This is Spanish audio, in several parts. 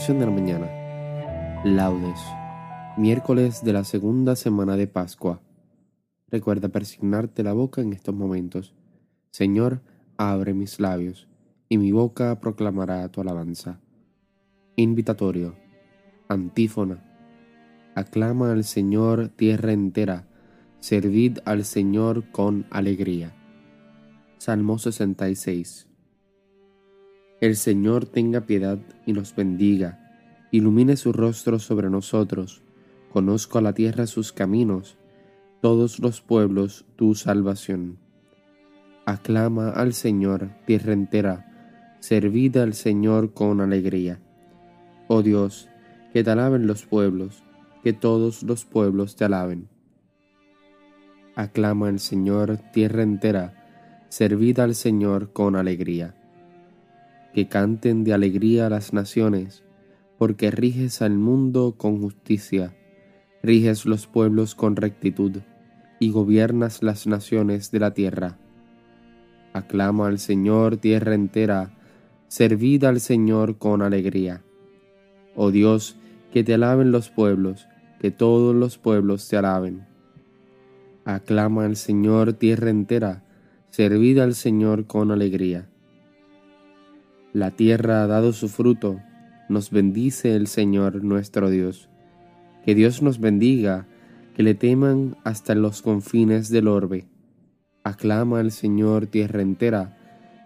Oración de la mañana. Laudes. Miércoles de la segunda semana de Pascua. Recuerda persignarte la boca en estos momentos. Señor, abre mis labios, y mi boca proclamará tu alabanza. Invitatorio. Antífona. Aclama al Señor tierra entera, servid al Señor con alegría. Salmo 66. El Señor tenga piedad y nos bendiga, ilumine su rostro sobre nosotros, conozco a la tierra sus caminos, todos los pueblos tu salvación. Aclama al Señor, tierra entera, servid al Señor con alegría. Oh Dios, que te alaben los pueblos, que todos los pueblos te alaben. Aclama al Señor, tierra entera, servid al Señor con alegría que canten de alegría las naciones, porque riges al mundo con justicia, riges los pueblos con rectitud, y gobiernas las naciones de la tierra. Aclama al Señor tierra entera, servid al Señor con alegría. Oh Dios, que te alaben los pueblos, que todos los pueblos te alaben. Aclama al Señor tierra entera, servid al Señor con alegría. La tierra ha dado su fruto, nos bendice el Señor nuestro Dios. Que Dios nos bendiga, que le teman hasta los confines del orbe. Aclama al Señor tierra entera,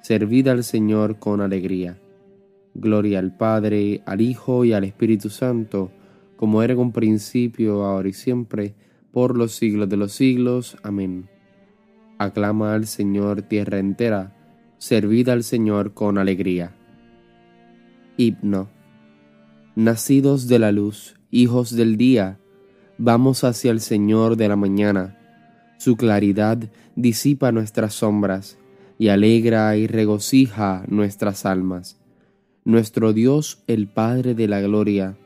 servid al Señor con alegría. Gloria al Padre, al Hijo y al Espíritu Santo, como era en un principio, ahora y siempre, por los siglos de los siglos. Amén. Aclama al Señor tierra entera, servid al Señor con alegría. Himno. Nacidos de la luz, hijos del día, vamos hacia el Señor de la mañana. Su claridad disipa nuestras sombras y alegra y regocija nuestras almas. Nuestro Dios, el Padre de la Gloria,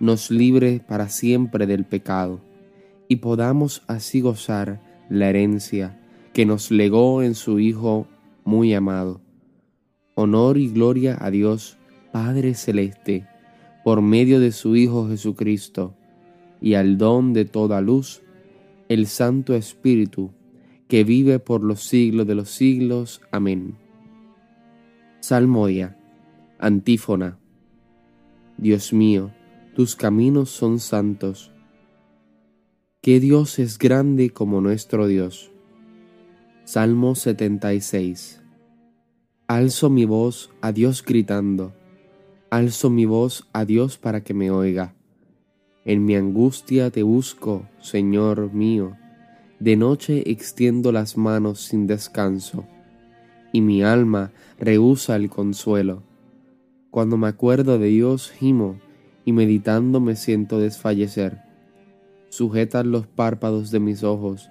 nos libre para siempre del pecado y podamos así gozar la herencia que nos legó en su Hijo muy amado. Honor y gloria a Dios, Padre Celeste, por medio de su Hijo Jesucristo, y al don de toda luz, el Santo Espíritu, que vive por los siglos de los siglos. Amén. Salmodia, antífona. Dios mío, tus caminos son santos ¿Qué Dios es grande como nuestro Dios? Salmo 76 Alzo mi voz a Dios gritando, alzo mi voz a Dios para que me oiga. En mi angustia te busco, Señor mío, de noche extiendo las manos sin descanso, y mi alma rehúsa el consuelo. Cuando me acuerdo de Dios gimo, y meditando me siento desfallecer sujetan los párpados de mis ojos,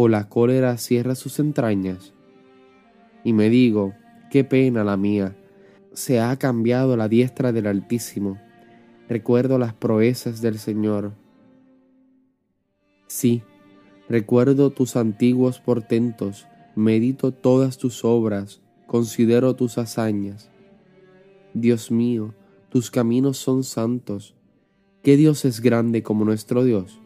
o la cólera cierra sus entrañas? Y me digo, qué pena la mía, se ha cambiado la diestra del Altísimo. Recuerdo las proezas del Señor. Sí, recuerdo tus antiguos portentos, medito todas tus obras, considero tus hazañas. Dios mío, tus caminos son santos. ¿Qué Dios es grande como nuestro Dios?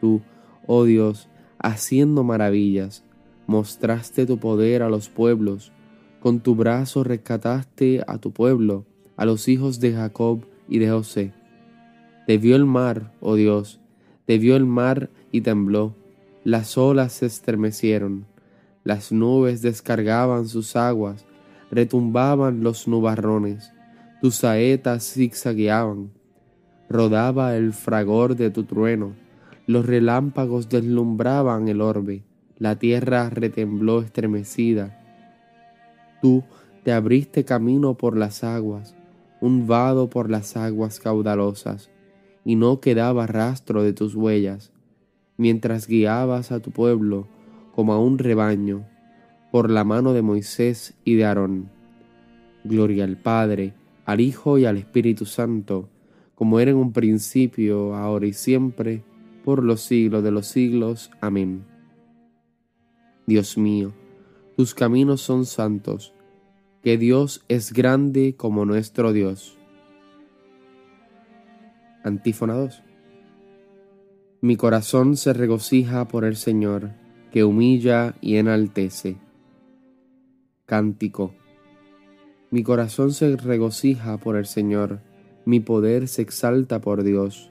Tú, oh Dios, haciendo maravillas, mostraste tu poder a los pueblos, con tu brazo rescataste a tu pueblo, a los hijos de Jacob y de José. Te vio el mar, oh Dios, te vio el mar y tembló, las olas se estremecieron, las nubes descargaban sus aguas, retumbaban los nubarrones, tus saetas zigzagueaban, rodaba el fragor de tu trueno, los relámpagos deslumbraban el orbe, la tierra retembló estremecida. Tú te abriste camino por las aguas, un vado por las aguas caudalosas, y no quedaba rastro de tus huellas, mientras guiabas a tu pueblo como a un rebaño, por la mano de Moisés y de Aarón. Gloria al Padre, al Hijo y al Espíritu Santo, como era en un principio, ahora y siempre, por los siglos de los siglos. Amén. Dios mío, tus caminos son santos, que Dios es grande como nuestro Dios. Antífona 2. Mi corazón se regocija por el Señor, que humilla y enaltece. Cántico. Mi corazón se regocija por el Señor, mi poder se exalta por Dios,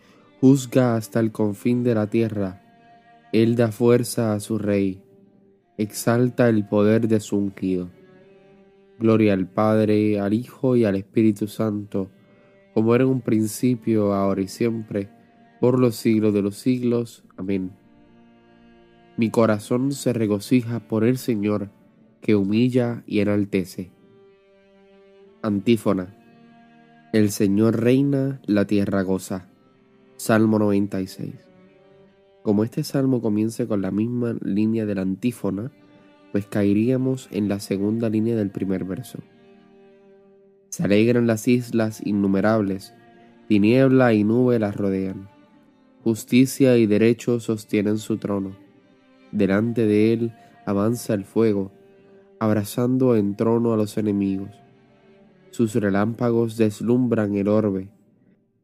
juzga hasta el confín de la tierra, Él da fuerza a su Rey, exalta el poder de su ungido. Gloria al Padre, al Hijo y al Espíritu Santo, como era en un principio, ahora y siempre, por los siglos de los siglos. Amén. Mi corazón se regocija por el Señor, que humilla y enaltece. Antífona. El Señor reina, la tierra goza. Salmo 96. Como este salmo comienza con la misma línea de la antífona, pues caeríamos en la segunda línea del primer verso. Se alegran las islas innumerables, tiniebla y nube las rodean. Justicia y derecho sostienen su trono. Delante de él avanza el fuego, abrazando en trono a los enemigos. Sus relámpagos deslumbran el orbe,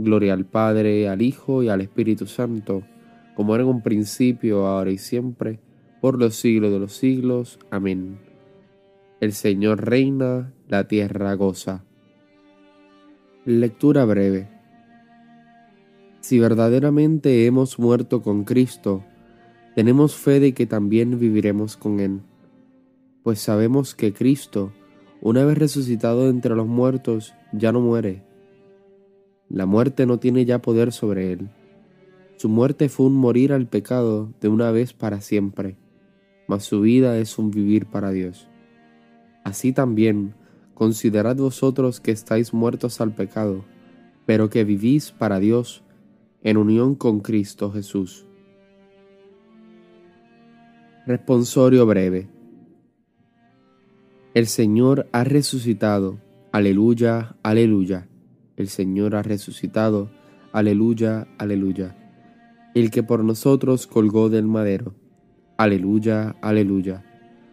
Gloria al Padre, al Hijo y al Espíritu Santo, como era en un principio, ahora y siempre, por los siglos de los siglos. Amén. El Señor reina, la tierra goza. Lectura breve. Si verdaderamente hemos muerto con Cristo, tenemos fe de que también viviremos con Él, pues sabemos que Cristo, una vez resucitado entre los muertos, ya no muere. La muerte no tiene ya poder sobre Él. Su muerte fue un morir al pecado de una vez para siempre, mas su vida es un vivir para Dios. Así también, considerad vosotros que estáis muertos al pecado, pero que vivís para Dios en unión con Cristo Jesús. Responsorio breve. El Señor ha resucitado. Aleluya, aleluya. El Señor ha resucitado. Aleluya, aleluya. El que por nosotros colgó del madero. Aleluya, aleluya.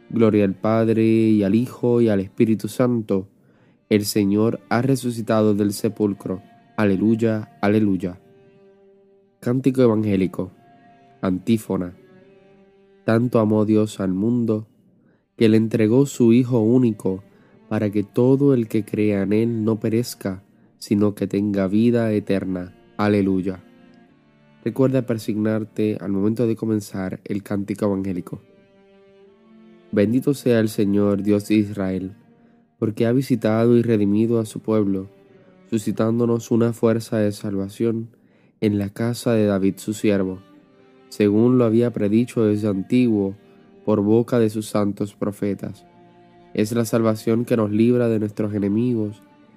Gloria al Padre y al Hijo y al Espíritu Santo. El Señor ha resucitado del sepulcro. Aleluya, aleluya. Cántico Evangélico. Antífona. Tanto amó Dios al mundo que le entregó su Hijo único para que todo el que crea en Él no perezca, sino que tenga vida eterna. Aleluya. Recuerda persignarte al momento de comenzar el cántico evangélico. Bendito sea el Señor Dios de Israel, porque ha visitado y redimido a su pueblo, suscitándonos una fuerza de salvación en la casa de David su siervo, según lo había predicho desde antiguo por boca de sus santos profetas. Es la salvación que nos libra de nuestros enemigos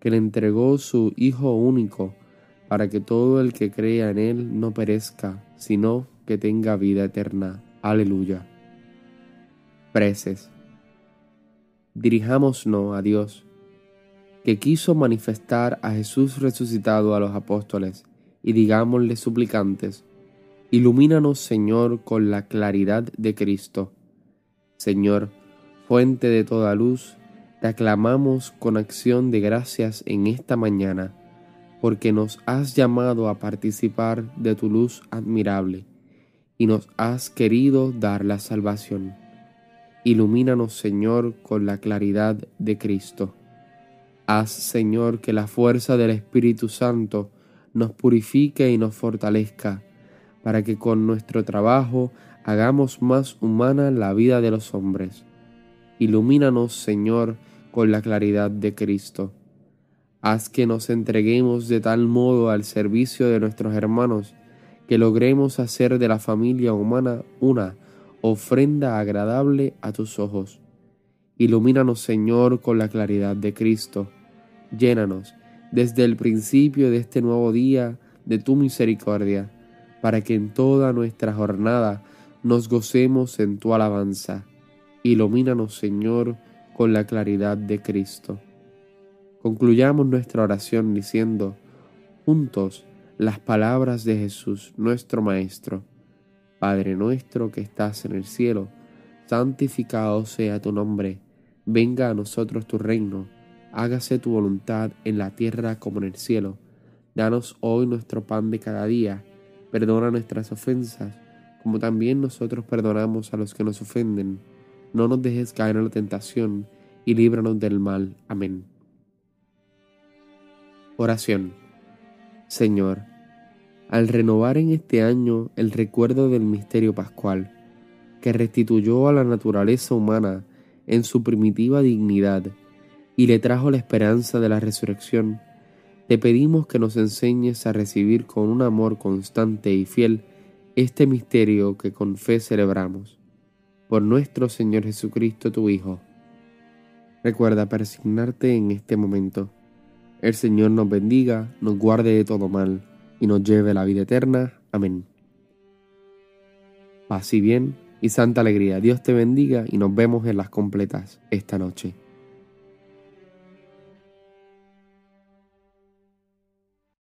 que le entregó su Hijo único, para que todo el que crea en Él no perezca, sino que tenga vida eterna. Aleluya. Preces. Dirijámonos a Dios que quiso manifestar a Jesús resucitado a los apóstoles, y digámosle suplicantes, ilumínanos Señor con la claridad de Cristo. Señor, fuente de toda luz, te aclamamos con acción de gracias en esta mañana, porque nos has llamado a participar de tu luz admirable, y nos has querido dar la salvación. Ilumínanos Señor con la claridad de Cristo. Haz, Señor, que la fuerza del Espíritu Santo nos purifique y nos fortalezca, para que con nuestro trabajo hagamos más humana la vida de los hombres. Ilumínanos, Señor, con la claridad de Cristo. Haz que nos entreguemos de tal modo al servicio de nuestros hermanos, que logremos hacer de la familia humana una ofrenda agradable a tus ojos. Ilumínanos, Señor, con la claridad de Cristo Llénanos desde el principio de este nuevo día de tu misericordia, para que en toda nuestra jornada nos gocemos en tu alabanza. Ilumínanos, Señor, con la claridad de Cristo. Concluyamos nuestra oración diciendo juntos las palabras de Jesús, nuestro Maestro. Padre nuestro que estás en el cielo, santificado sea tu nombre, venga a nosotros tu reino hágase tu voluntad en la tierra como en el cielo. Danos hoy nuestro pan de cada día, perdona nuestras ofensas, como también nosotros perdonamos a los que nos ofenden. No nos dejes caer en la tentación, y líbranos del mal. Amén. Oración. Señor, al renovar en este año el recuerdo del misterio pascual, que restituyó a la naturaleza humana en su primitiva dignidad, y le trajo la esperanza de la resurrección, te pedimos que nos enseñes a recibir con un amor constante y fiel este misterio que con fe celebramos. Por nuestro Señor Jesucristo, tu Hijo. Recuerda persignarte en este momento. El Señor nos bendiga, nos guarde de todo mal y nos lleve a la vida eterna. Amén. Paz y bien y santa alegría. Dios te bendiga y nos vemos en las completas esta noche.